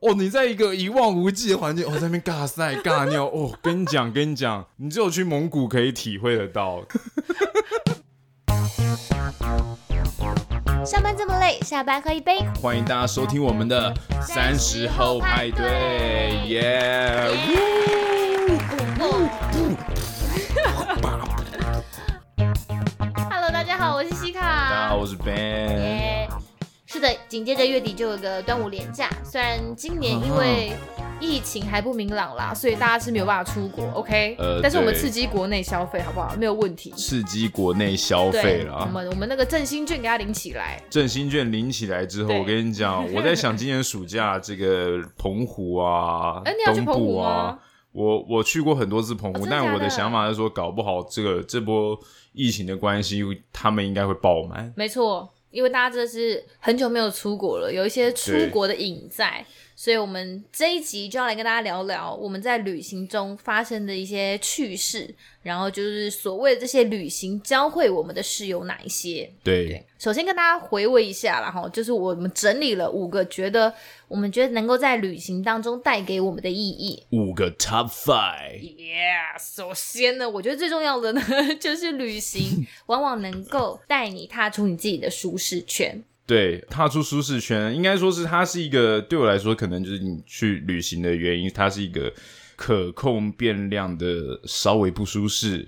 哦，你在一个一望无际的环境，哦，在那边尬赛尬尿，哦，跟你讲，跟你讲，你只有去蒙古可以体会得到。上班这么累，下班喝一杯。欢迎大家收听我们的三十后派对，耶！Hello，大家好，我是西卡。大家好，我是 Ben。Yeah. 是的，紧接着月底就有个端午连假。虽然今年因为疫情还不明朗啦，所以大家是没有办法出国，OK？呃，但是我们刺激国内消费，好不好？没有问题。刺激国内消费啦。我们我们那个振兴券给他领起来。振兴券领起来之后，我跟你讲，我在想今年暑假这个澎湖啊，欸、你要去澎湖啊，我我去过很多次澎湖，哦、但我的想法是说，搞不好这个这波疫情的关系，他们应该会爆满。没错。因为大家真的是很久没有出国了，有一些出国的瘾在，所以我们这一集就要来跟大家聊聊我们在旅行中发生的一些趣事。然后就是所谓的这些旅行教会我们的事有哪一些？对，对，首先跟大家回味一下啦，哈，就是我们整理了五个觉得我们觉得能够在旅行当中带给我们的意义。五个 Top Five。Yeah，首先呢，我觉得最重要的呢，就是旅行往往能够带你踏出你自己的舒适圈。对，踏出舒适圈，应该说是它是一个对我来说，可能就是你去旅行的原因，它是一个。可控变量的稍微不舒适，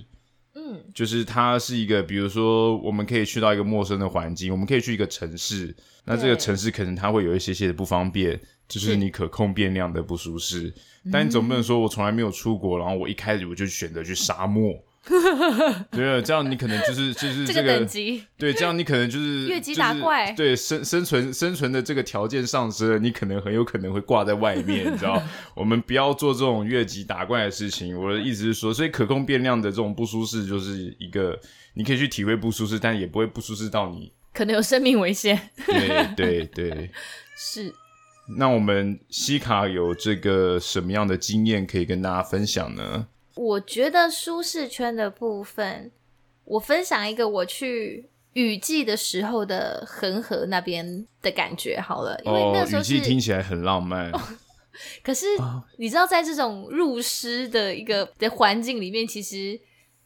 嗯，就是它是一个，比如说我们可以去到一个陌生的环境，我们可以去一个城市，那这个城市可能它会有一些些的不方便，就是你可控变量的不舒适，但你总不能说我从来没有出国，然后我一开始我就选择去沙漠。对，这样你可能就是就是这个，这个等级，对，这样你可能就是 越级打怪，就是、对生生存生存的这个条件上升了，你可能很有可能会挂在外面，你知道？我们不要做这种越级打怪的事情。我的意思是说，所以可控变量的这种不舒适，就是一个你可以去体会不舒适，但也不会不舒适到你可能有生命危险。对对对，是。那我们西卡有这个什么样的经验可以跟大家分享呢？我觉得舒适圈的部分，我分享一个我去雨季的时候的恒河那边的感觉好了，因为那时候是、哦、雨季听起来很浪漫。哦、可是你知道，在这种入湿的一个的环境里面，其实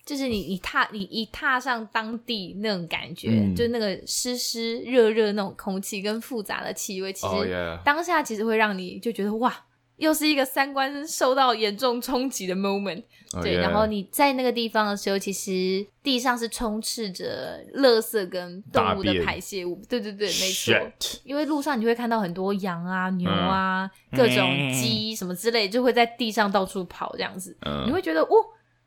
就是你一踏你一踏上当地那种感觉，嗯、就那个湿湿热热那种空气跟复杂的气味，其实当下其实会让你就觉得哇。又是一个三观受到严重冲击的 moment，、oh, 对.然后你在那个地方的时候，其实地上是充斥着垃圾跟动物的排泄物，对对对，没错。因为路上你会看到很多羊啊、牛啊、嗯、各种鸡什么之类，就会在地上到处跑这样子，嗯、你会觉得，哦，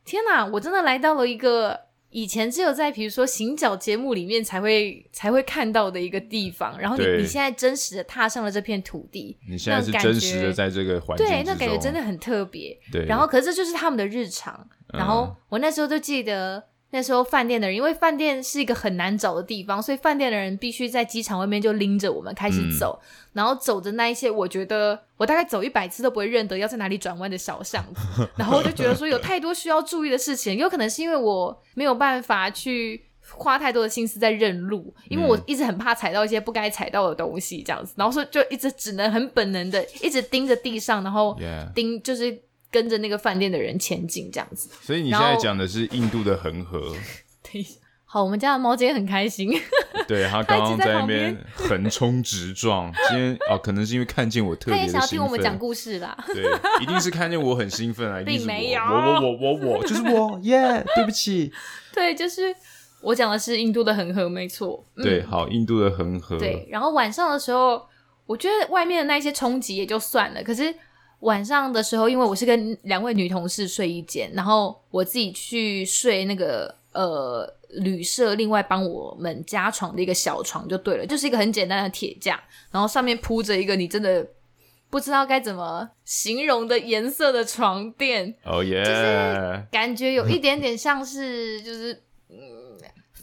天哪，我真的来到了一个。以前只有在比如说行脚节目里面才会才会看到的一个地方，然后你你现在真实的踏上了这片土地，你现在是真实的在这个环境，对，那感觉真的很特别。对，然后可是这就是他们的日常。然后我那时候就记得。那时候饭店的人，因为饭店是一个很难找的地方，所以饭店的人必须在机场外面就拎着我们开始走，嗯、然后走的那一些，我觉得我大概走一百次都不会认得要在哪里转弯的小巷子，然后我就觉得说有太多需要注意的事情，有可能是因为我没有办法去花太多的心思在认路，因为我一直很怕踩到一些不该踩到的东西，这样子，然后说就一直只能很本能的一直盯着地上，然后盯就是。跟着那个饭店的人前进，这样子。所以你现在讲的是印度的恒河。对，好，我们家的猫今天很开心。对，它刚刚在那边横冲直撞。今天哦，可能是因为看见我特别的兴奋。它也想要听我们讲故事啦。对，一定是看见我很兴奋啊！并没有，我我我我我就是我耶！Yeah, 对不起。对，就是我讲的是印度的恒河，没错。嗯、对，好，印度的恒河。对，然后晚上的时候，我觉得外面的那些冲击也就算了，可是。晚上的时候，因为我是跟两位女同事睡一间，然后我自己去睡那个呃旅社另外帮我们加床的一个小床就对了，就是一个很简单的铁架，然后上面铺着一个你真的不知道该怎么形容的颜色的床垫，哦耶，就是感觉有一点点像是就是。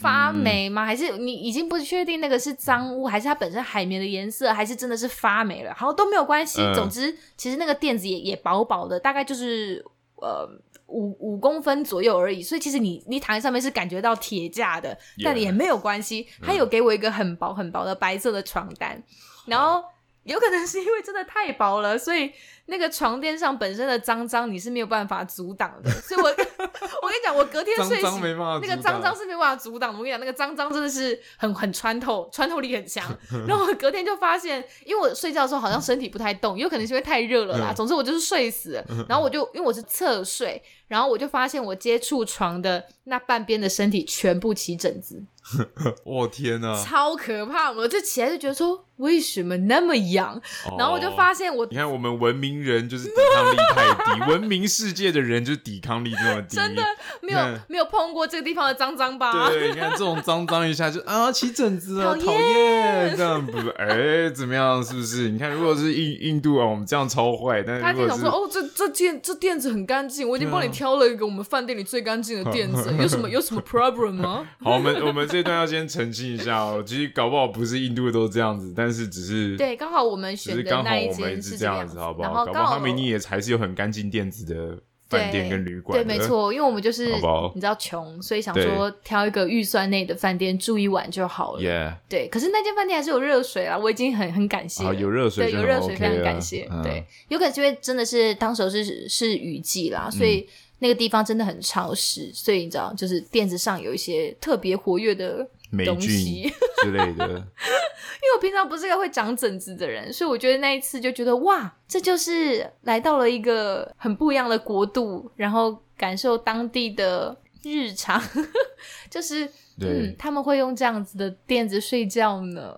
发霉吗？还是你已经不确定那个是脏污，还是它本身海绵的颜色，还是真的是发霉了？好，都没有关系。嗯、总之，其实那个垫子也也薄薄的，大概就是呃五五公分左右而已。所以其实你你躺在上面是感觉到铁架的但也没有关系。它有给我一个很薄很薄的白色的床单，然后有可能是因为真的太薄了，所以那个床垫上本身的脏脏你是没有办法阻挡的。所以我我跟你讲，我隔天睡醒那个脏脏是没办法阻挡的。我跟你讲，那个脏脏真的是很很穿透，穿透力很强。然后我隔天就发现，因为我睡觉的时候好像身体不太动，有可能是因为太热了啦。总之我就是睡死了。然后我就因为我是侧睡，然后我就发现我接触床的那半边的身体全部起疹子。我天哪，超可怕！我就起来就觉得说，为什么那么痒？哦、然后我就发现我，你看我们文明人就是抵抗力太低，文明世界的人就是抵抗力这么低，真的没有没有碰过这个地方的脏脏吧？对，你看这种脏脏一下就啊起疹子了，讨厌这样不是？哎，怎么样？是不是？你看，如果是印印度啊，我们这样超坏，但是他经常说哦，这这垫这垫子很干净，我已经帮你挑了一个我们饭店里最干净的垫子，有什么有什么 problem 吗？好，我们我们。这段要先澄清一下哦，其实搞不好不是印度的都这样子，但是只是对，刚好我们选的那一间是这样子，好不好？搞不好他们也还是有很干净垫子的饭店跟旅馆。对，没错，因为我们就是你知道穷，所以想说挑一个预算内的饭店住一晚就好了。Yeah，对。可是那间饭店还是有热水啊，我已经很很感谢。有热水，对，有热水，非常感谢。对，有可能是因为真的是当时是是雨季啦，所以。那个地方真的很潮湿，所以你知道，就是垫子上有一些特别活跃的东西 之类的。因为我平常不是个会长疹子的人，所以我觉得那一次就觉得哇，这就是来到了一个很不一样的国度，然后感受当地的日常，就是对嗯，他们会用这样子的垫子睡觉呢。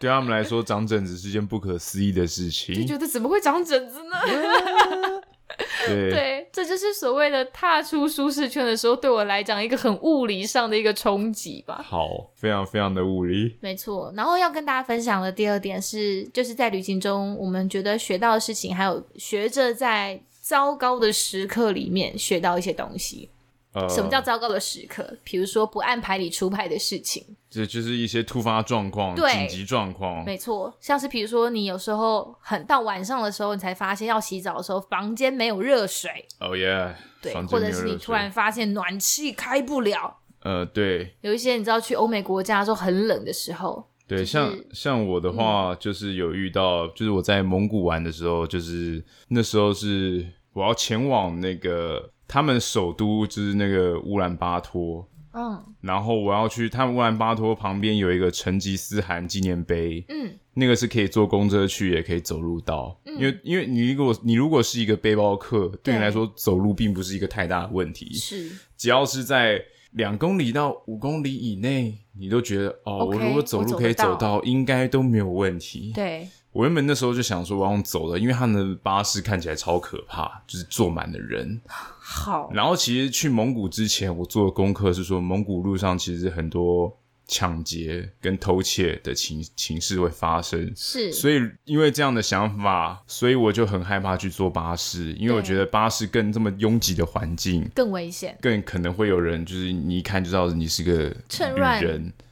对他们来说，长疹子是件不可思议的事情。就觉得怎么会长疹子呢？对，对，这就是所谓的踏出舒适圈的时候，对我来讲一个很物理上的一个冲击吧。好，非常非常的物理。没错。然后要跟大家分享的第二点是，就是在旅行中我们觉得学到的事情，还有学着在糟糕的时刻里面学到一些东西。呃，什么叫糟糕的时刻？比如说不按牌理出牌的事情，这就是一些突发状况、对紧急状况。没错，像是比如说你有时候很到晚上的时候，你才发现要洗澡的时候，房间没有热水。哦耶，对，或者是你突然发现暖气开不了。呃，对，有一些你知道去欧美国家的时候很冷的时候，对，就是、像像我的话，就是有遇到，嗯、就是我在蒙古玩的时候，就是那时候是我要前往那个。他们首都就是那个乌兰巴托，嗯，然后我要去他们乌兰巴托旁边有一个成吉思汗纪念碑，嗯，那个是可以坐公车去，也可以走路到，嗯，因为因为你如果你如果是一个背包客，对你来说走路并不是一个太大的问题，是，只要是在两公里到五公里以内，你都觉得哦，我如果走路可以走到，应该都没有问题，对。我原本那时候就想说我要走的，因为他们的巴士看起来超可怕，就是坐满了人。好，然后其实去蒙古之前，我做的功课是说，蒙古路上其实很多抢劫跟偷窃的情情势会发生。是，所以因为这样的想法，所以我就很害怕去坐巴士，因为我觉得巴士更这么拥挤的环境更危险，更可能会有人就是你一看就知道你是个趁乱。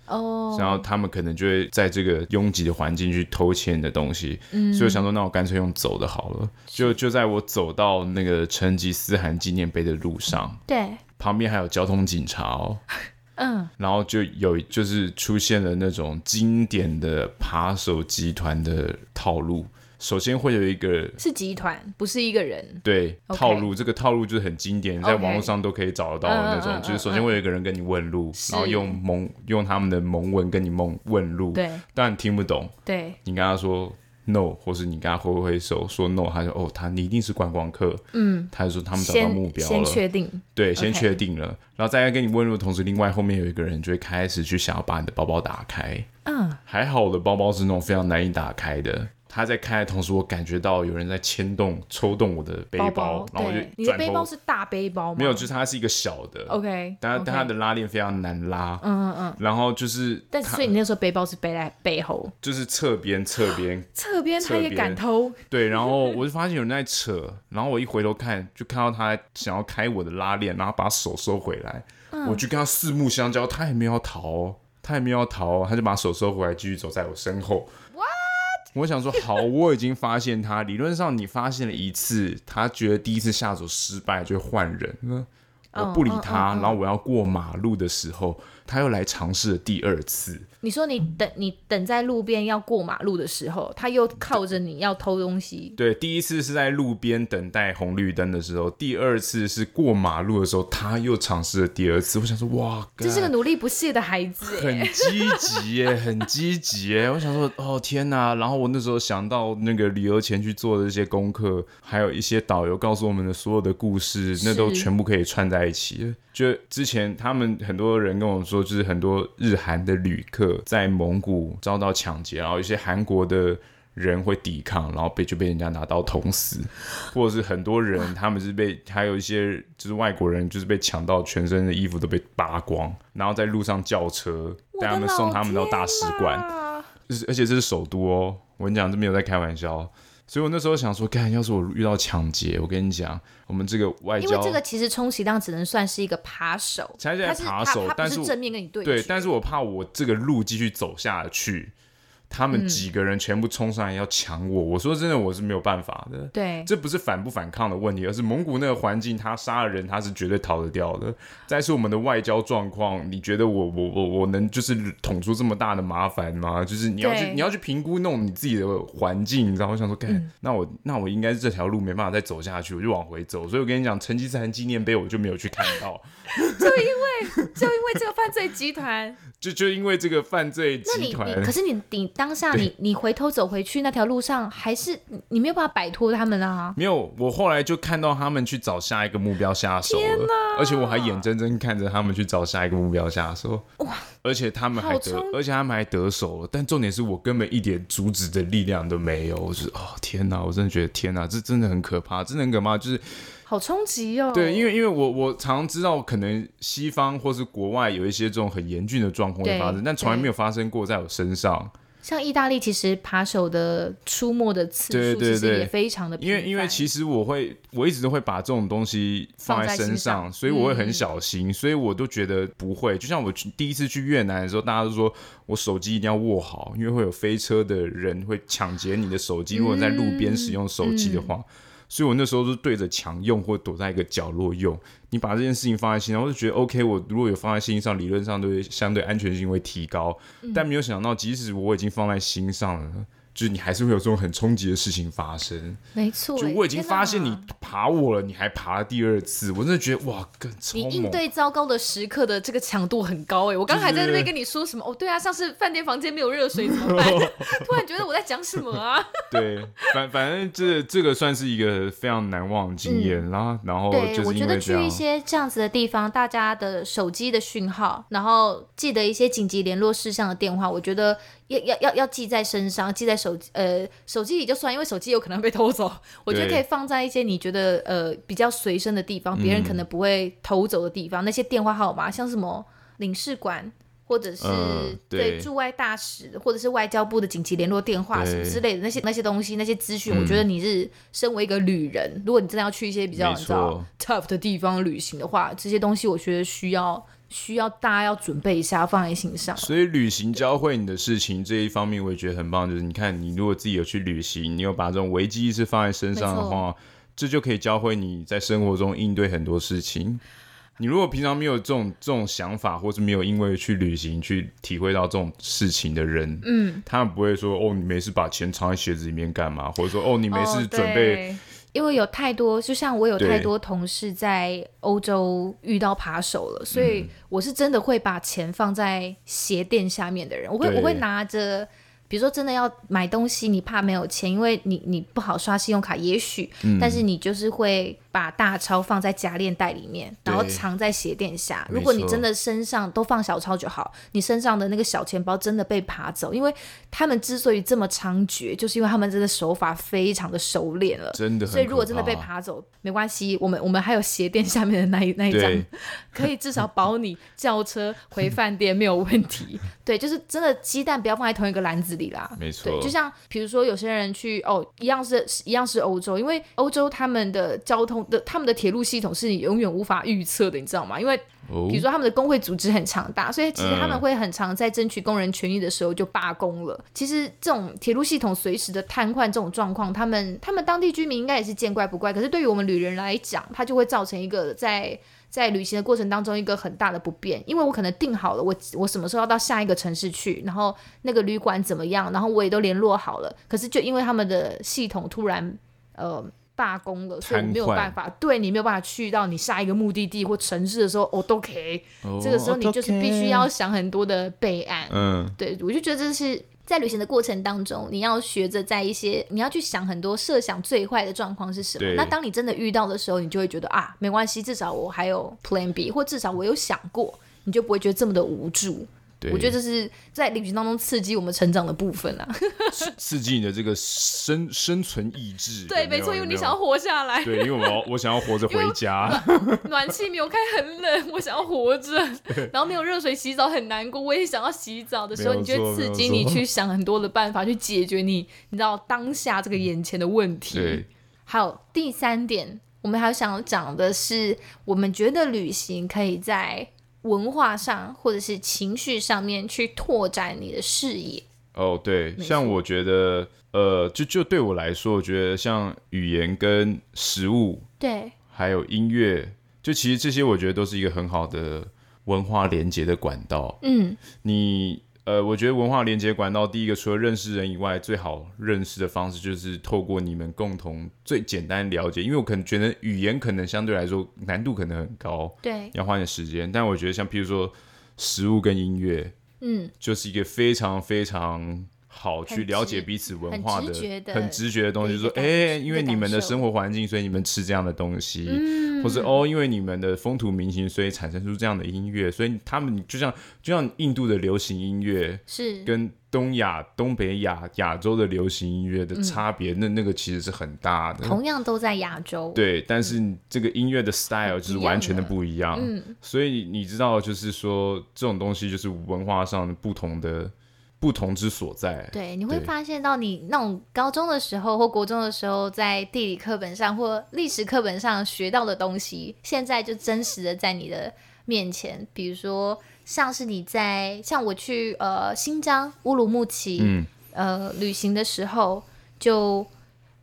哦，oh. 然后他们可能就会在这个拥挤的环境去偷窃你的东西，嗯，所以我想说，那我干脆用走的好了。就就在我走到那个成吉思汗纪念碑的路上，对，旁边还有交通警察哦，嗯，然后就有就是出现了那种经典的扒手集团的套路。首先会有一个是集团，不是一个人。对，Okay. 套路这个套路就是很经典，在网络上都可以找得到的那种。Okay. 就是首先会有一个人跟你问路，uh, uh, uh, uh. 然后用蒙用他们的蒙文跟你蒙问路。对，但你听不懂。对，你跟他说 no，或是你跟他挥挥手说 no，他就哦，他你一定是观光客。嗯，他就说他们找到目标了，先确定。对，先确定了，Okay. 然后再跟你问路的同时，另外后面有一个人就会开始去想要把你的包包打开。嗯，还好我的包包是那种非常难以打开的。他在开的同时，我感觉到有人在牵动、抽动我的背包，包包然后我就你的背包是大背包吗？没有，就是它是一个小的。OK，但但它的拉链非常难拉。嗯嗯嗯。然后就是，但所以你那时候背包是背在背后，就是侧边、侧边、侧边，他也敢偷？对，然后我就发现有人在扯，然后我一回头看，就看到他想要开我的拉链，然后把手收回来。嗯。我就跟他四目相交，他也没有要逃，他也没有要逃，他就把手收回来，继续走在我身后。我想说，好，我已经发现他。理论上，你发现了一次，他觉得第一次下手失败，就会换人。我不理他，然后我要过马路的时候，他又来尝试了第二次。你说你等你等在路边要过马路的时候，他又靠着你要偷东西。对，第一次是在路边等待红绿灯的时候，第二次是过马路的时候，他又尝试了第二次。我想说，哇，这是个努力不懈的孩子，很积极耶，很积极耶。我想说，哦天哪！然后我那时候想到那个旅游前去做的这些功课，还有一些导游告诉我们的所有的故事，那都全部可以串在一起。就之前他们很多人跟我说，就是很多日韩的旅客在蒙古遭到抢劫，然后一些韩国的人会抵抗，然后被就被人家拿刀捅死，或者是很多人他们是被还有一些就是外国人就是被抢到全身的衣服都被扒光，然后在路上叫车带他们送他们到大使馆，是而且这是首都哦，我跟你讲这没有在开玩笑。所以我那时候想说，干，要是我遇到抢劫，我跟你讲，我们这个外交，因为这个其实充其量只能算是一个扒手，才在扒手，但是正面跟你对对，但是我怕我这个路继续走下去。他们几个人全部冲上来要抢我，嗯，我说真的，我是没有办法的。对，这不是反不反抗的问题，而是蒙古那个环境，他杀了人，他是绝对逃得掉的。再是我们的外交状况，你觉得我我我我能就是捅出这么大的麻烦吗？就是你要去你要去评估弄你自己的环境，你知道？我想说，干，嗯，那我那我应该是这条路没办法再走下去，我就往回走。所以我跟你讲，成吉思汗纪念碑我就没有去看到，就因为就因为这个犯罪集团。就就因为这个犯罪集团，可是你你当下你你回头走回去那条路上，还是你没有办法摆脱他们啊？没有，我后来就看到他们去找下一个目标下手了，而且我还眼睁睁看着他们去找下一个目标下手。哇！而且他们还得，而且他们还得手了。但重点是我根本一点阻止的力量都没有。我就是哦天哪！我真的觉得天哪，这真的很可怕，真的很可怕，就是。好冲击哦！对，因为因为我我常知道，可能西方或是国外有一些这种很严峻的状况会发生，但从来没有发生过在我身上。像意大利，其实扒手的出没的次数其实也非常的频繁。因为因为其实我会我一直都会把这种东西放在身上，上所以我会很小心，嗯，所以我都觉得不会。就像我第一次去越南的时候，大家都说我手机一定要握好，因为会有飞车的人会抢劫你的手机，如果在路边使用手机的话。所以我那时候是对着墙用，或躲在一个角落用。你把这件事情放在心上，我就觉得 OK。我如果有放在心上，理论上都会相对安全性会提高。但没有想到，即使我已经放在心上了。就是你还是会有这种很冲击的事情发生，没错。就我已经发现你爬我了，你还爬了第二次，我真的觉得哇，更超猛。你应对糟糕的时刻的这个强度很高哎！我刚才还在那边跟你说什么？哦，对啊，像是饭店房间没有热水怎么办？突然觉得我在讲什么啊？对，反反正这这个算是一个非常难忘的经验，嗯。然后对，我觉得去一些这样子的地方，大家的手机的讯号，然后记得一些紧急联络事项的电话，我觉得。要要要要记在身上，记在手机呃手机里就算，因为手机有可能被偷走。我觉得可以放在一些你觉得呃比较随身的地方，别人可能不会偷走的地方。嗯、那些电话号码，像什么领事馆，或者是、对驻外大使，或者是外交部的紧急联络电话什么之类的那些那些东西，那些资讯，我觉得你是身为一个旅人，如果你真的要去一些比较你知道 tough 的地方旅行的话，这些东西我觉得需要。需要大家要准备一下，放在心上。所以旅行教会你的事情这一方面，我也觉得很棒。就是你看，你如果自己有去旅行，你有把这种危机意识放在身上的话，这就可以教会你在生活中应对很多事情。你如果平常没有这种这种想法，或是没有因为去旅行去体会到这种事情的人，嗯，他们不会说哦，你没事把钱藏在鞋子里面干嘛？或者说哦，你没事准备。哦因为有太多，就像我有太多同事在欧洲遇到扒手了，所以我是真的会把钱放在鞋垫下面的人。我会我会拿着，比如说真的要买东西，你怕没有钱，因为你你不好刷信用卡，也许，嗯，但是你就是会。把大钞放在夹链袋里面，然后藏在鞋垫下。如果你真的身上都放小钞就好，你身上的那个小钱包真的被扒走，因为他们之所以这么猖獗，就是因为他们真的手法非常的熟练了。真的，所以如果真的被扒走，没关系，我们我们还有鞋垫下面的那一那一张，可以至少保你叫车回饭店没有问题。对，就是真的鸡蛋不要放在同一个篮子里啦。没错，对，就像比如说有些人去哦，一样是一样是欧洲，因为欧洲他们的交通。的他们的铁路系统是你永远无法预测的，你知道吗？因为比如说他们的工会组织很强大，所以其实他们会很常在争取工人权益的时候就罢工了。其实这种铁路系统随时的瘫痪这种状况，他们他们当地居民应该也是见怪不怪。可是对于我们旅人来讲，它就会造成一个在在旅行的过程当中一个很大的不便，因为我可能定好了我我什么时候要到下一个城市去，然后那个旅馆怎么样，然后我也都联络好了，可是就因为他们的系统突然呃罢工了，所以没有办法，对你没有办法去到你下一个目的地或城市的时候，哦都可以，这个时候你就是必须要想很多的备案，嗯，对，我就觉得这是。在旅行的过程当中，你要学着在一些，你要去想很多设想最坏的状况是什么。那当你真的遇到的时候，你就会觉得啊，没关系，至少我还有 Plan B，或至少我有想过，你就不会觉得这么的无助。对，我觉得这是在旅行当中刺激我们成长的部分啊，刺激你的这个生生存意志。对，没错，因为你想要活下来。对，因为我我想要活着 回家。暖，暖气没有开，很冷，我想要活着。然后没有热水洗澡很难过，我也想要洗澡的时候，你就会刺激你去想很多的办法去解决你你知道当下这个眼前的问题。对。还有第三点，我们还想讲的是，我们觉得旅行可以在。文化上或者是情绪上面去拓展你的视野。哦，对，像我觉得，呃，就就对我来说，我觉得像语言跟食物，对，还有音乐，就其实这些，我觉得都是一个很好的文化连接的管道。嗯，你。呃，我觉得文化连接管道，第一个除了认识人以外，最好认识的方式就是透过你们共同最简单了解。因为我可能觉得语言可能相对来说难度可能很高，对，要花点时间。但我觉得像譬如说食物跟音乐，嗯，就是一个非常非常。好，去了解彼此文化的很直觉的，东西，就说，哎、欸，因为你们的生活环境，所以你们吃这样的东西，嗯、或者哦，因为你们的风土民情，所以产生出这样的音乐，所以他们就像就像印度的流行音乐是跟东亚、东北亚、亚洲的流行音乐的差别，嗯、那那个其实是很大的。同样都在亚洲，对，但是这个音乐的 style 就是完全的不一样，嗯，所以你知道，就是说这种东西就是文化上不同的。不同之所在，对，你会发现到你那种高中的时候或国中的时候，在地理课本上或历史课本上学到的东西，现在就真实的在你的面前。比如说，像是你在像我去呃新疆乌鲁木齐、嗯、呃旅行的时候，就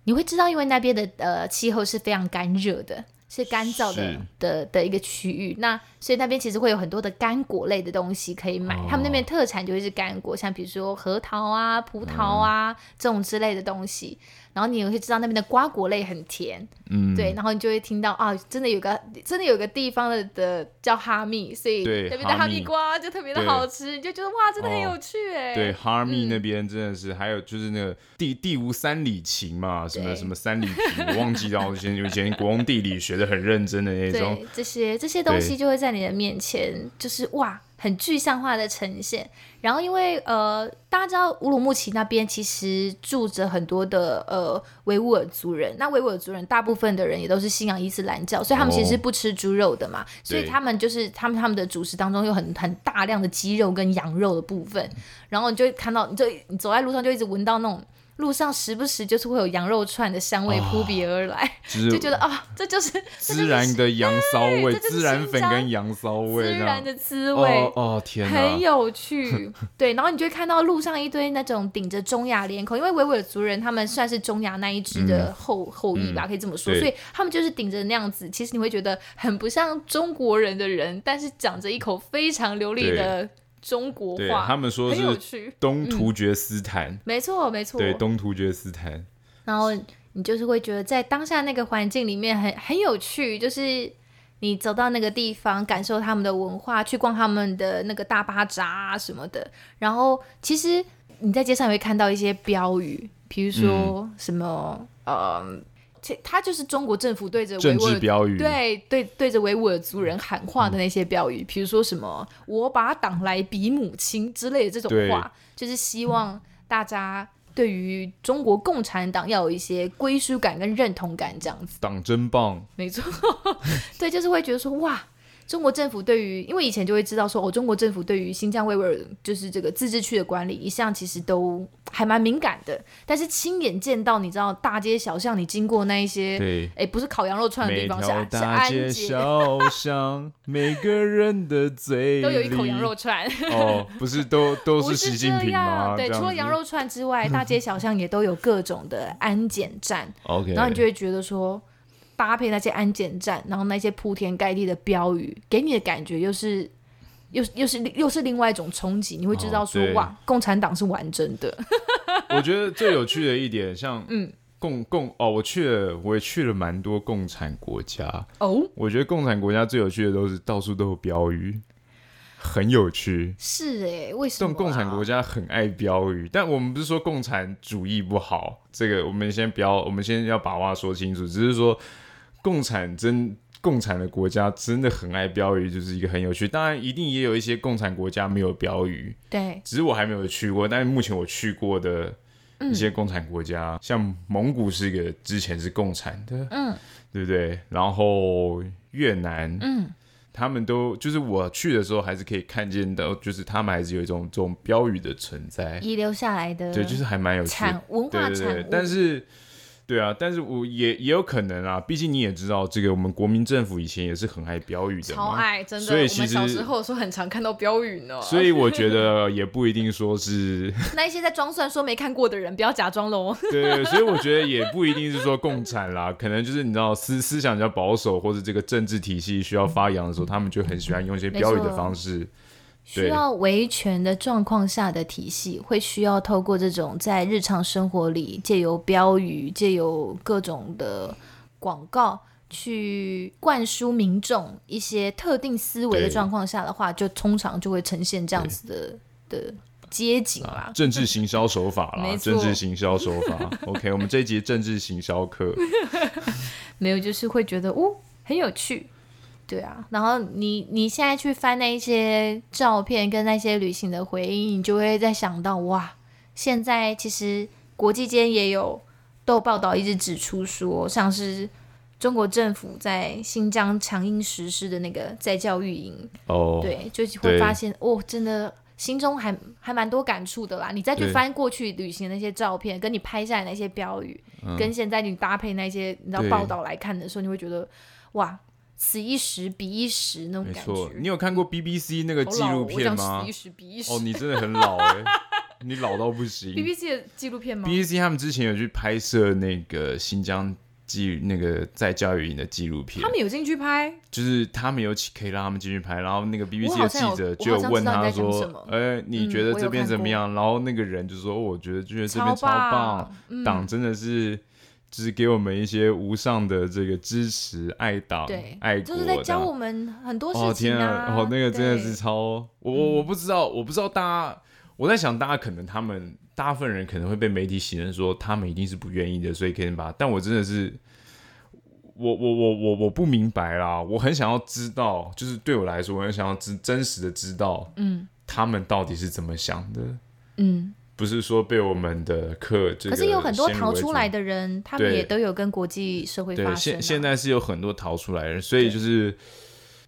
你会知道，因为那边的呃气候是非常干热的。是干燥的的的一个区域，那所以那边其实会有很多的干果类的东西可以买，哦、他们那边特产就会是干果，像比如说核桃啊、葡萄啊、嗯、这种之类的东西。然后你也会知道那边的瓜果类很甜，嗯，对，然后你就会听到啊，真的有个真的有个地方的的叫哈密，所以那边的哈密。瓜就特别的好吃，你就觉得哇，真的很有趣哎。对，哈密那边真的是，还有就是那个地地无三里情嘛，什么什么三里平，我忘记了，以前以前国中地理学的很认真的那种，这些这些东西就会在你的面前，就是哇。很具象化的呈现，然后因为呃，大家知道乌鲁木齐那边其实住着很多的呃维吾尔族人，那维吾尔族人大部分的人也都是信仰伊斯兰教，所以他们其实是不吃猪肉的嘛，哦、所以他们就是他们他们的主食当中有很很大量的鸡肉跟羊肉的部分，然后你就会看到，你就你走在路上就一直闻到那种。路上时不时就是会有羊肉串的香味扑鼻而来，哦、就觉得啊、哦，这就是孜然的羊骚味，孜然粉跟羊骚味，孜然的滋味，哦，哦天，很有趣。对，然后你就会看到路上一堆那种顶着中亚脸孔，因为维吾尔族人他们算是中亚那一支的后、嗯、后裔吧，可以这么说，所以他们就是顶着那样子，其实你会觉得很不像中国人的人，但是讲着一口非常流利的。中国话，他们说是东突厥斯坦，嗯、没错没错，对，东突厥斯坦。然后你就是会觉得在当下那个环境里面很很有趣，就是你走到那个地方，感受他们的文化，去逛他们的那个大巴扎啊什么的。然后其实你在街上也会看到一些标语，比如说什么，嗯。呃他就是中国政府对着维吾尔标语，对对对着维吾尔族人喊话的那些标语，比、嗯、如说什么“我把党来比母亲”之类的这种话，就是希望大家对于中国共产党要有一些归属感跟认同感，这样子。党真棒，没错，对，就是会觉得说哇。中国政府对于，因为以前就会知道说，哦，中国政府对于新疆维吾尔就是这个自治区的管理，一向其实都还蛮敏感的。但是亲眼见到，你知道大街小巷，你经过那一些，对，哎，不是烤羊肉串的地方，是大街小巷，每个人的嘴 都有一口羊肉串。哦，不是都都是习近平吗？对，除了羊肉串之外，大街小巷也都有各种的安检站。OK，然后你就会觉得说。搭配那些安检站，然后那些铺天盖地的标语，给你的感觉又是又又是又是另外一种冲击。你会知道说，哦、哇，共产党是完整的。我觉得最有趣的一点，像嗯，共共哦，我去了，我也去了蛮多共产国家哦。我觉得共产国家最有趣的都是到处都有标语。很有趣，是哎、欸，为什么、共产国家很爱标语，但我们不是说共产主义不好，这个我们先不要，我们先要把话说清楚。只是说，共产真共产的国家真的很爱标语，就是一个很有趣。当然，一定也有一些共产国家没有标语，对。只是我还没有去过，但是目前我去过的一些共产国家，嗯、像蒙古是一个之前是共产的，嗯，对不对？然后越南，嗯。他们都就是我去的时候，还是可以看见的，就是他们还是有一种这种标语的存在，遗留下来的，对，就是还蛮有趣的文化产物，对对对，但是。对啊，但是我也也有可能啊，毕竟你也知道，这个我们国民政府以前也是很爱标语的，超爱，真的。所以其实小时候说很常看到标语呢。所以我觉得也不一定说是 那一些在装蒜说没看过的人，不要假装喽。对，所以我觉得也不一定是说共产啦，可能就是你知道思思想比较保守，或者这个政治体系需要发扬的时候，他们就很喜欢用一些标语的方式。需要维权的状况下的体系，会需要透过这种在日常生活里借由标语、借由各种的广告去灌输民众一些特定思维的状况下的话，就通常就会呈现这样子的的街景啦。政治行销手法啦，政治行销手法。OK，我们这一节政治行销课 没有，就是会觉得哦，很有趣。对啊，然后你你现在去翻那一些照片跟那些旅行的回忆，你就会在想到哇，现在其实国际间也有都报道一直指出说，像是中国政府在新疆强硬实施的那个在教育营哦，对，就会发现哦，真的心中还还蛮多感触的啦。你再去翻过去旅行的那些照片，跟你拍下来那些标语，嗯、跟现在你搭配那些你知道报道来看的时候，你会觉得哇。此一时彼一时那种感觉。没错，你有看过 BBC 那个纪录片吗？此一时彼一时。哦，你真的很老哎，你老到不行。BBC 的纪录片吗？BBC 他们之前有去拍摄那个新疆纪那个在教育营的纪录片。他们有进去拍？就是他们有可以让他们进去拍，然后那个 BBC 的记者就有问他说：“哎、欸，你觉得这边怎么样？”然后那个人就说：“我觉得觉得这边超棒，党、嗯、真的是。”就是给我们一些无上的这个支持，爱党、爱国，就是在教我们很多事情啊。哦天啊，哦那个真的是超，我我我不知道，我不知道大家，我在想大家可能他们大部分人可能会被媒体洗成说他们一定是不愿意的，所以可以把。但我真的是，我我我我我不明白啦，我很想要知道，就是对我来说，我很想要知真实的知道，嗯，他们到底是怎么想的，嗯。不是说被我们的课，可是有很多逃出来的人，他们也都有跟国际社会发生、啊。对，现现在是有很多逃出来的人，所以就是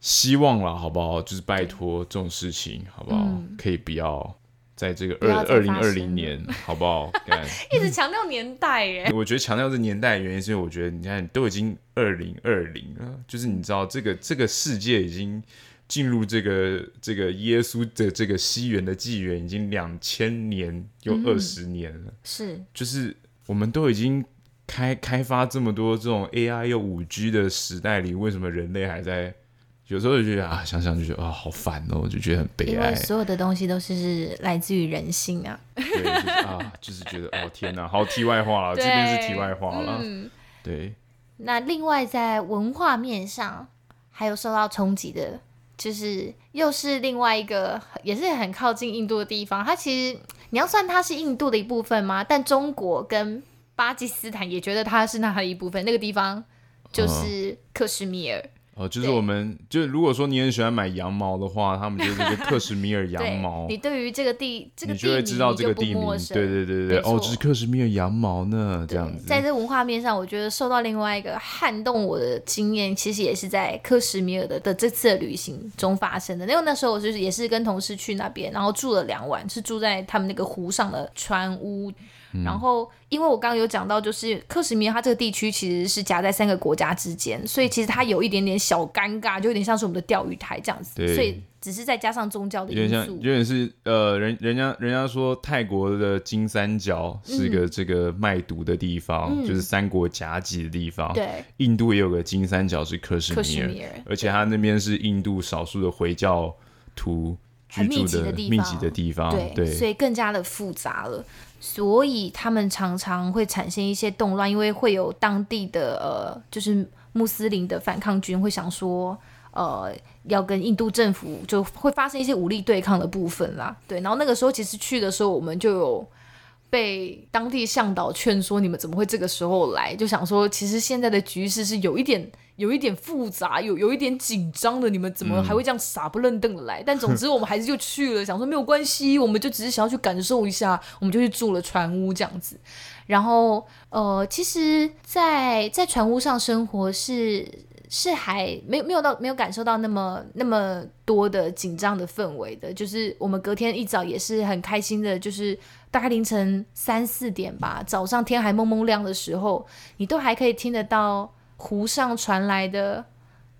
希望了，好不好？就是拜托这种事情，好不好？嗯、可以不要在这个二二零二零年，好不好？一直强调年代耶。我觉得强调这年代的原因，是因为我觉得你看都已经二零二零了，就是你知道这个这个世界已经。进入这个这个耶稣的这个西元的纪元已经两千年又二十年了，嗯、是，就是我们都已经开开发这么多这种 AI 又五 G 的时代里，为什么人类还在？有时候就觉得啊，想想就觉得啊，好烦哦，就觉得很悲哀。所有的东西都是来自于人性啊。对，就是啊，就是觉得哦，天哪，好题外话了，这边是题外话了。嗯，对。那另外在文化面上还有受到冲击的。就是又是另外一个也是很靠近印度的地方，它其实你要算它是印度的一部分吗？但中国跟巴基斯坦也觉得它是那的一部分，那个地方就是克什米尔。哦，就是我们就是如果说你很喜欢买羊毛的话，他们就是这个克什米尔 羊毛。你对于这个地这个地你就会知道这个地名，对对对对哦，这是克什米尔羊毛呢，这样子。在这文化面上，我觉得受到另外一个撼动我的经验，其实也是在克什米尔的的这次的旅行中发生的。因为那时候我就是也是跟同事去那边，然后住了两晚，是住在他们那个湖上的船屋。嗯、然后，因为我刚刚有讲到，就是克什米尔它这个地区其实是夹在三个国家之间，所以其实它有一点点小尴尬，就有点像是我们的钓鱼台这样子。对。所以只是再加上宗教的因素，有点像，有点是呃，人人家人家说泰国的金三角是个这个卖毒的地方，嗯、就是三国夹击的地方。对。印度也有个金三角是克什米尔，克什米尔，而且它那边是印度少数的回教徒。很密集的地方，密集的地方，对，对，所以更加的复杂了。所以他们常常会产生一些动乱，因为会有当地的呃，就是穆斯林的反抗军会想说，呃，要跟印度政府就会发生一些武力对抗的部分啦。对，然后那个时候其实去的时候，我们就有被当地向导劝说，你们怎么会这个时候来？就想说，其实现在的局势是有一点。有一点复杂，有有一点紧张的，你们怎么还会这样傻不愣登的来？嗯、但总之 我们还是就去了，想说没有关系，我们就只是想要去感受一下，我们就去住了船屋这样子。然后呃，其实在，在在船屋上生活是是还没有没有到没有感受到那么那么多的紧张的氛围的，就是我们隔天一早也是很开心的，就是大概凌晨三四点吧，早上天还蒙蒙亮的时候，你都还可以听得到。湖上传来的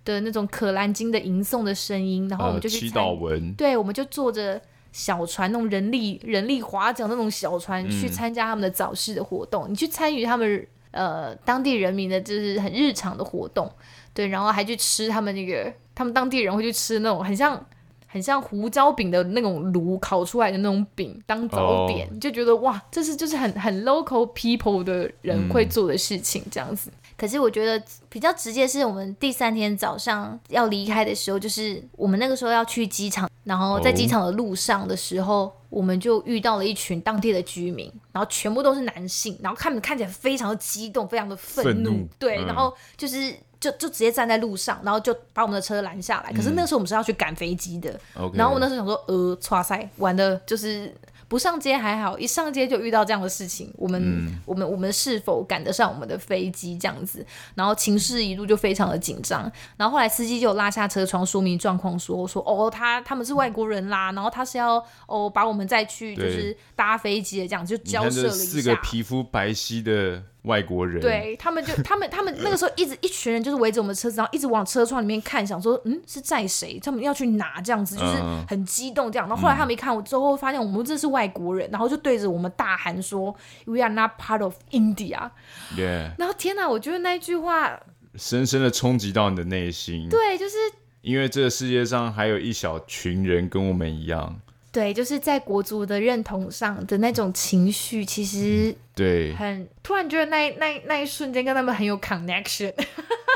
的那种可兰经的吟诵的声音，然后我们就去、呃、祈祷文，对，我们就坐着小船，那种人力人力划桨那种小船、嗯、去参加他们的早市的活动。你去参与他们呃当地人民的就是很日常的活动，对，然后还去吃他们那个他们当地人会去吃那种很像很像胡椒饼的那种炉烤出来的那种饼当早点，哦、就觉得哇，这是就是很很 local people 的人会做的事情，这样子。嗯可是我觉得比较直接是我们第三天早上要离开的时候，就是我们那个时候要去机场，然后在机场的路上的时候，oh. 我们就遇到了一群当地的居民，然后全部都是男性，然后他们看起来非常的激动，非常的愤怒，对，嗯、然后就是就就直接站在路上，然后就把我们的车拦下来。可是那时候我们是要去赶飞机的.然后我那时候想说，呃，哇塞，玩的就是。不上街还好，一上街就遇到这样的事情，我们、嗯、我们我们是否赶得上我们的飞机这样子？然后情势一路就非常的紧张。然后后来司机就拉下车窗说明状况，说说哦，他他们是外国人啦，然后他是要哦把我们再去就是搭飞机的这样，就交涉了一下。四个皮肤白皙的。外国人，对他们就 他们他们那个时候一直一群人就是围着我们的车子，然后一直往车窗里面看，想说嗯是载谁？他们要去哪？这样子就是很激动这样。然后后来他们一看我之后，发现我们这是外国人，然后就对着我们大喊说 We are not part of India。Yeah。然后天哪，我觉得那一句话深深的冲击到你的内心。对，就是因为这个世界上还有一小群人跟我们一样。对，就是在国足的认同上的那种情绪，其实对，很突然觉得那那那一瞬间跟他们很有 connection。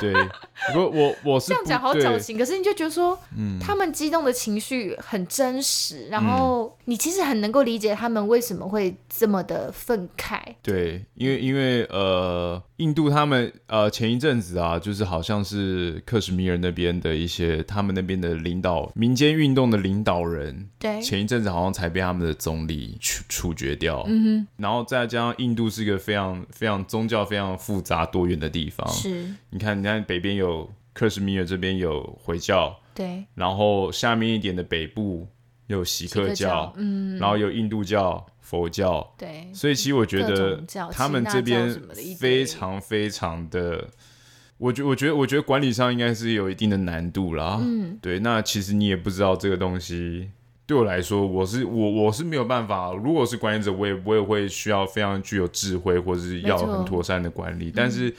对，不过我我是这样讲好矫情，可是你就觉得说，嗯，他们激动的情绪很真实，然后你其实很能够理解他们为什么会这么的愤慨。对，因为因为呃，印度他们呃前一阵子啊，就是好像是克什米尔那边的一些他们那边的领导民间运动的领导人，对，前一阵子好像才被他们的总理处处决掉。嗯哼，然后再加上印度是一个非常非常宗教非常复杂多元的地方，是，你看你看。北边有克什米尔，这边有回教，对，然后下面一点的北部有锡克教，教嗯，然后有印度教、佛教，对，所以其实我觉得他们这边非常非常的，我觉我觉得我觉得管理上应该是有一定的难度啦，嗯，对，那其实你也不知道这个东西对我来说，我是我我是没有办法，如果是管理者，我也我也会需要非常具有智慧，或者是要很妥善的管理，但是。嗯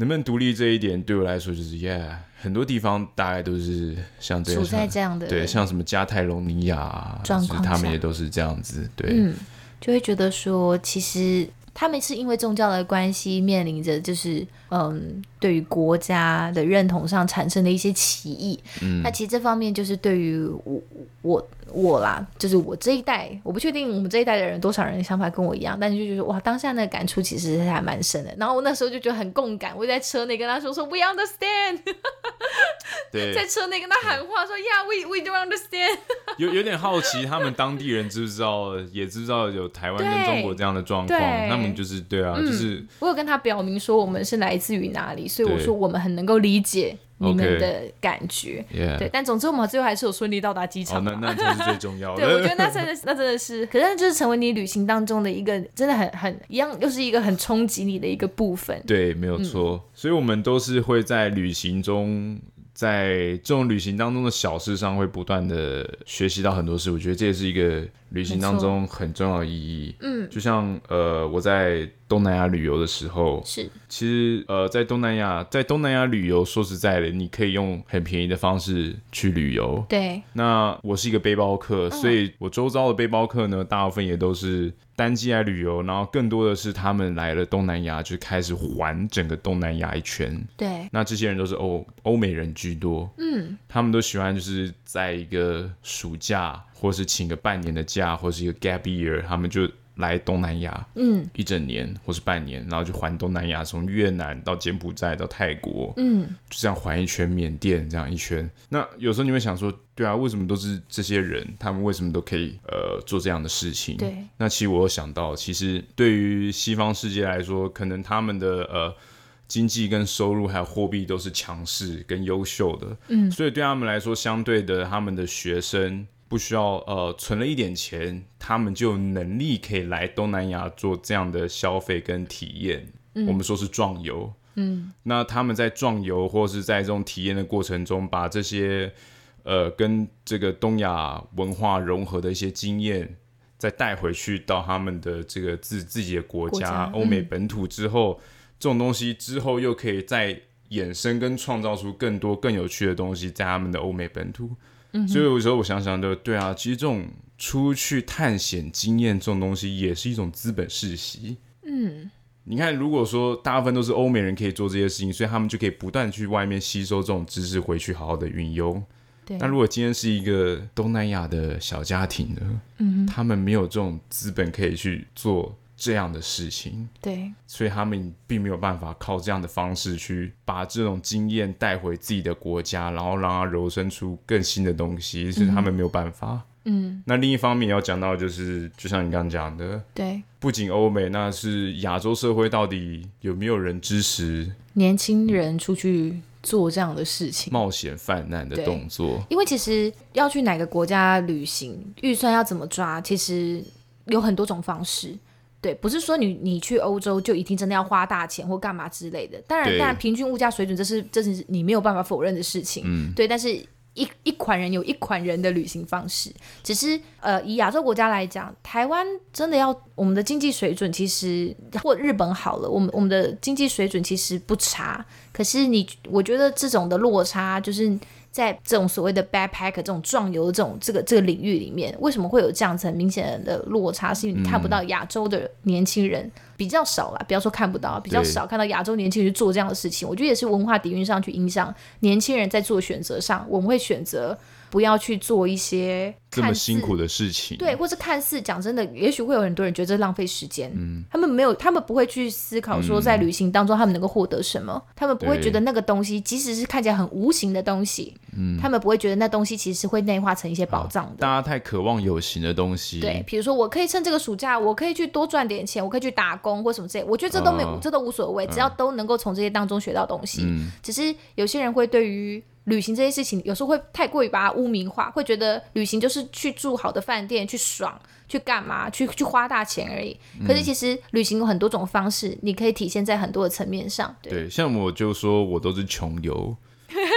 能不能独立这一点对我来说就是耶，yeah, 很多地方大概都是像这样，处在这样的对，像什么加泰隆尼亚，状况他们也都是这样子，对，嗯，就会觉得说，其实他们是因为宗教的关系，面临着就是嗯，对于国家的认同上产生的一些歧义，嗯，那其实这方面就是对于我我。我啦，就是我这一代，我不确定我们这一代的人多少人的想法跟我一样，但是就觉得哇，当下那个感触其实还蛮深的。然后我那时候就觉得很共感，我在车内跟他说说 We understand，对，在车内跟他喊话说 Yeah，we we do understand。有有点好奇，他们当地人知不知道，也知不知道有台湾跟中国这样的状况？他们就是对啊，嗯、就是我有跟他表明说我们是来自于哪里，所以我说我们很能够理解。你们的感觉。Okay. 对，但总之我们最后还是有顺利到达机场。Oh, 那那才是最重要的。对，我觉得那真的是，那真的是，可是就是成为你旅行当中的一个，真的很很一样，又是一个很冲击你的一个部分。对，没有错。嗯、所以我们都是会在旅行中。在这种旅行当中的小事上，会不断的学习到很多事。我觉得这也是一个旅行当中很重要的意义。嗯，就像呃，我在东南亚旅游的时候，是其实呃，在东南亚，在东南亚旅游，说实在的，你可以用很便宜的方式去旅游。对。那我是一个背包客，嗯、所以我周遭的背包客呢，大部分也都是单机来旅游，然后更多的是他们来了东南亚就开始环整个东南亚一圈。对。那这些人都是欧欧美人居多。嗯。他们都喜欢就是在一个暑假，或是请个半年的假，或是一个 gap year，他们就。来东南亚，嗯，一整年或是半年，然后就环东南亚，从越南到柬埔寨到泰国，嗯，就这样环一圈，缅甸这样一圈。那有时候你会想说，对啊，为什么都是这些人？他们为什么都可以呃做这样的事情？对。那其实我有想到，其实对于西方世界来说，可能他们的呃经济跟收入还有货币都是强势跟优秀的，嗯，所以对他们来说，相对的，他们的学生。不需要呃存了一点钱，他们就有能力可以来东南亚做这样的消费跟体验。嗯，我们说是壮游。嗯，那他们在壮游或是在这种体验的过程中，把这些呃跟这个东亚文化融合的一些经验，再带回去到他们的这个自自己的国家，欧美本土之后，嗯，这种东西之后又可以再衍生跟创造出更多更有趣的东西在他们的欧美本土。所以有时候我想想的，对啊，其实这种出去探险经验这种东西，也是一种资本世袭。嗯，你看，如果说大部分都是欧美人可以做这些事情，所以他们就可以不断去外面吸收这种知识，回去好好的运用。对。那如果今天是一个东南亚的小家庭呢？嗯，他们没有这种资本可以去做。这样的事情，对，所以他们并没有办法靠这样的方式去把这种经验带回自己的国家，然后让它柔生出更新的东西，是他们没有办法。嗯，那另一方面要讲到就是，就像你刚刚讲的，对，不仅欧美，那是亚洲社会到底有没有人支持年轻人出去做这样的事情，冒险犯难的动作？因为其实要去哪个国家旅行，预算要怎么抓，其实有很多种方式。对，不是说你你去欧洲就一定真的要花大钱或干嘛之类的。当然，当然，平均物价水准这是这是你没有办法否认的事情。嗯，对。但是一一款人有一款人的旅行方式，只是呃，以亚洲国家来讲，台湾真的要我们的经济水准其实或日本好了，我们我们的经济水准其实不差。可是你我觉得这种的落差就是。在这种所谓的 backpack 这种壮游的这种这个这个领域里面，为什么会有这样子很明显的落差？是因为你看不到亚洲的年轻人比较少啦，不要说看不到，比较少看到亚洲年轻人去做这样的事情。我觉得也是文化底蕴上去影响年轻人在做选择上，我们会选择。不要去做一些这么辛苦的事情，对，或是看似讲真的，也许会有很多人觉得这浪费时间。嗯，他们没有，他们不会去思考说在旅行当中他们能够获得什么，嗯，他们不会觉得那个东西，即使是看起来很无形的东西，嗯，他们不会觉得那东西其实会内化成一些宝藏的。大家太渴望有形的东西，对，比如说我可以趁这个暑假，我可以去多赚点钱，我可以去打工或什么之类，我觉得这都没有，哦，这都无所谓，只要都能够从这些当中学到东西。嗯，只是有些人会对于。旅行这些事情有时候会太过于把它污名化，会觉得旅行就是去住好的饭店、去爽、去干嘛、去去花大钱而已。可是其实旅行有很多种方式，你可以体现在很多的层面上。对，对，像我就说我都是穷游。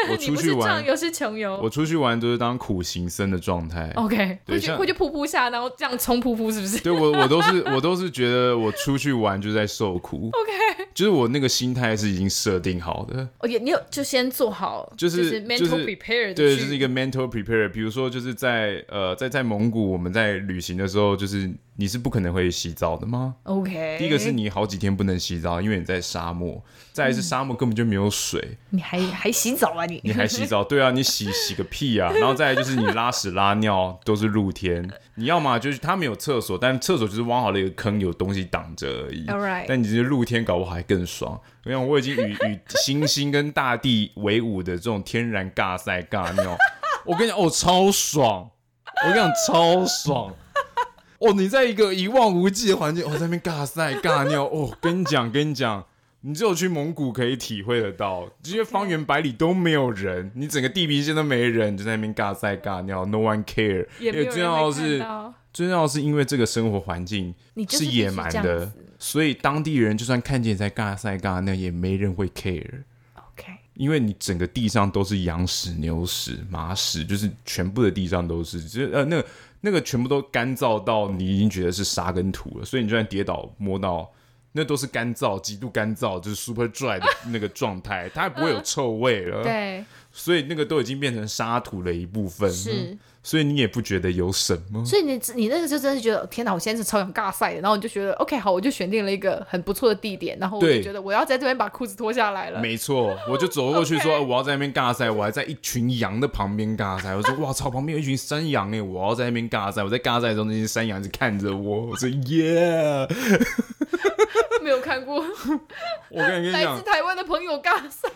我出去玩，又是穷游。我出去玩都是当苦行僧的状态。OK，会去会去瀑布下，然后这样冲瀑布，是不是？对，我我都是我都是觉得我出去玩就在受苦。OK，就是我那个心态是已经设定好的。OK，你有就先做好，就是就是 mental prepare。对，就是一个 mental prepare。比如说，就是在呃在在蒙古，我们在旅行的时候，就是。你是不可能会洗澡的吗？OK，第一个是你好几天不能洗澡，因为你在沙漠；再来是沙漠根本就没有水，嗯、你还还洗澡啊你？你还洗澡？对啊，你洗洗个屁啊！然后再来就是你拉屎拉尿都是露天，你要么就是他没有厕所，但厕所就是挖好了一个坑，有东西挡着而已。Alright，但你这露天搞不好还更爽。我想我已经与与星星跟大地为伍的这种天然尬赛尬尿，我跟你讲哦，超爽！我跟你讲超爽。哦，你在一个一望无际的环境，哦，在那边尬赛尬尿，哦，跟你讲，跟你讲，你只有去蒙古可以体会得到，这些方圆百里都没有人，你整个地平线都没人，就在那边尬赛尬尿，no one care。也最重要的是，最重要的是因为这个生活环境是野蛮的，所以当地人就算看见你在尬赛尬尿，也没人会 care。OK，因为你整个地上都是羊屎、牛屎、马屎，就是全部的地上都是，就是呃那个那个全部都干燥到你已经觉得是沙跟土了，所以你就算跌倒摸到。那都是干燥，极度干燥，就是 super dry 的那个状态，它也不会有臭味了。对，所以那个都已经变成沙土的一部分。是，所以你也不觉得有什么。所以你你那个就真的觉得，天哪！我现在是超想尬赛的，然后你就觉得，OK，好，我就选定了一个很不错的地点，然后我就觉得我要在这边把裤子脱下来了。没错，我就走过去说，我要在那边尬赛，我还在一群羊的旁边尬赛。我说，哇操，旁边有一群山羊哎，我要在那边尬赛。我在尬赛中，那些山羊一直看着我，我说耶。没有看过，我跟你讲，来自台湾的朋友尬赛，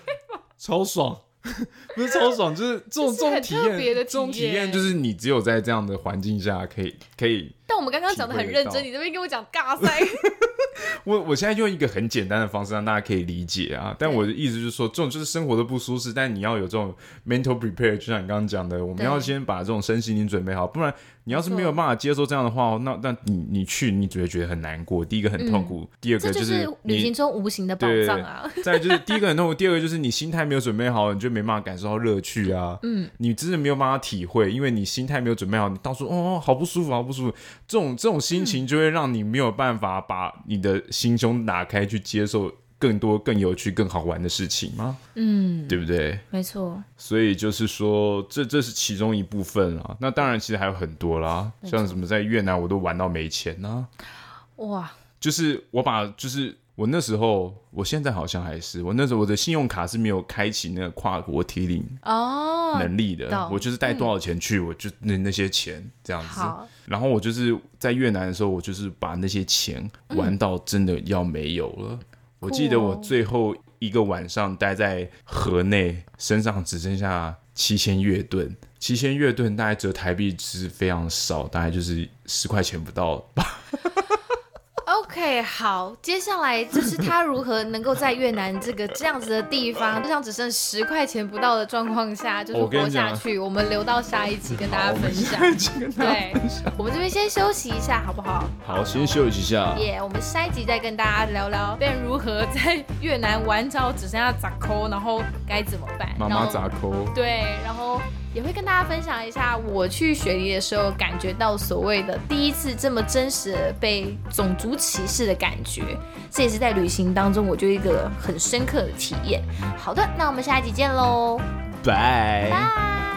超爽，不是超爽，就是这种这种体验，这种体验就是你只有在这样的环境下可以可以。但我们刚刚讲的很认真，你这边跟我讲尬塞。我我现在用一个很简单的方式让大家可以理解啊，但我的意思就是说，这种就是生活的不舒适，但你要有这种 mental prepare，就像你刚刚讲的，我们要先把这种身心灵准备好，不然你要是没有办法接受这样的话，那那你你去你只会觉得很难过。第一个很痛苦，第二个就是旅行中无形的宝藏啊。再就是第一个很痛苦，第二个就是你心态没有准备好，你就没办法感受到乐趣啊。嗯，你真的没有办法体会，因为你心态没有准备好，你到处哦好不舒服，好不舒服，这种这种心情就会让你没有办法把你的心胸打开去接受更多、更有趣、更好玩的事情吗？嗯，对不对？没错。所以就是说，这这是其中一部分啊。那当然，其实还有很多啦，像什么在越南，我都玩到没钱呢、啊。哇！就是我把，就是我那时候，我现在好像还是我那时候我的信用卡是没有开启那个跨国提领哦能力的。哦、我就是带多少钱去，嗯、我就那那些钱这样子。好然后我就是在越南的时候，我就是把那些钱玩到真的要没有了。嗯、我记得我最后一个晚上待在河内，身上只剩下七千越盾，七千越盾大概折台币是非常少，大概就是十块钱不到吧。OK，好，接下来就是他如何能够在越南这个这样子的地方，就像只剩十块钱不到的状况下，就是活下去。我，我们留到下一集跟大家分享。对，我们这边先休息一下，好不好？好，先休息一下。耶，yeah, 我们下一集再跟大家聊聊别人如何在越南玩到只剩下砸抠，然后该怎么办？妈妈砸抠？对，然后。也会跟大家分享一下我去雪梨的时候感觉到所谓的第一次这么真实的被种族歧视的感觉，这也是在旅行当中我就一个很深刻的体验。好的，那我们下一集见喽，拜拜。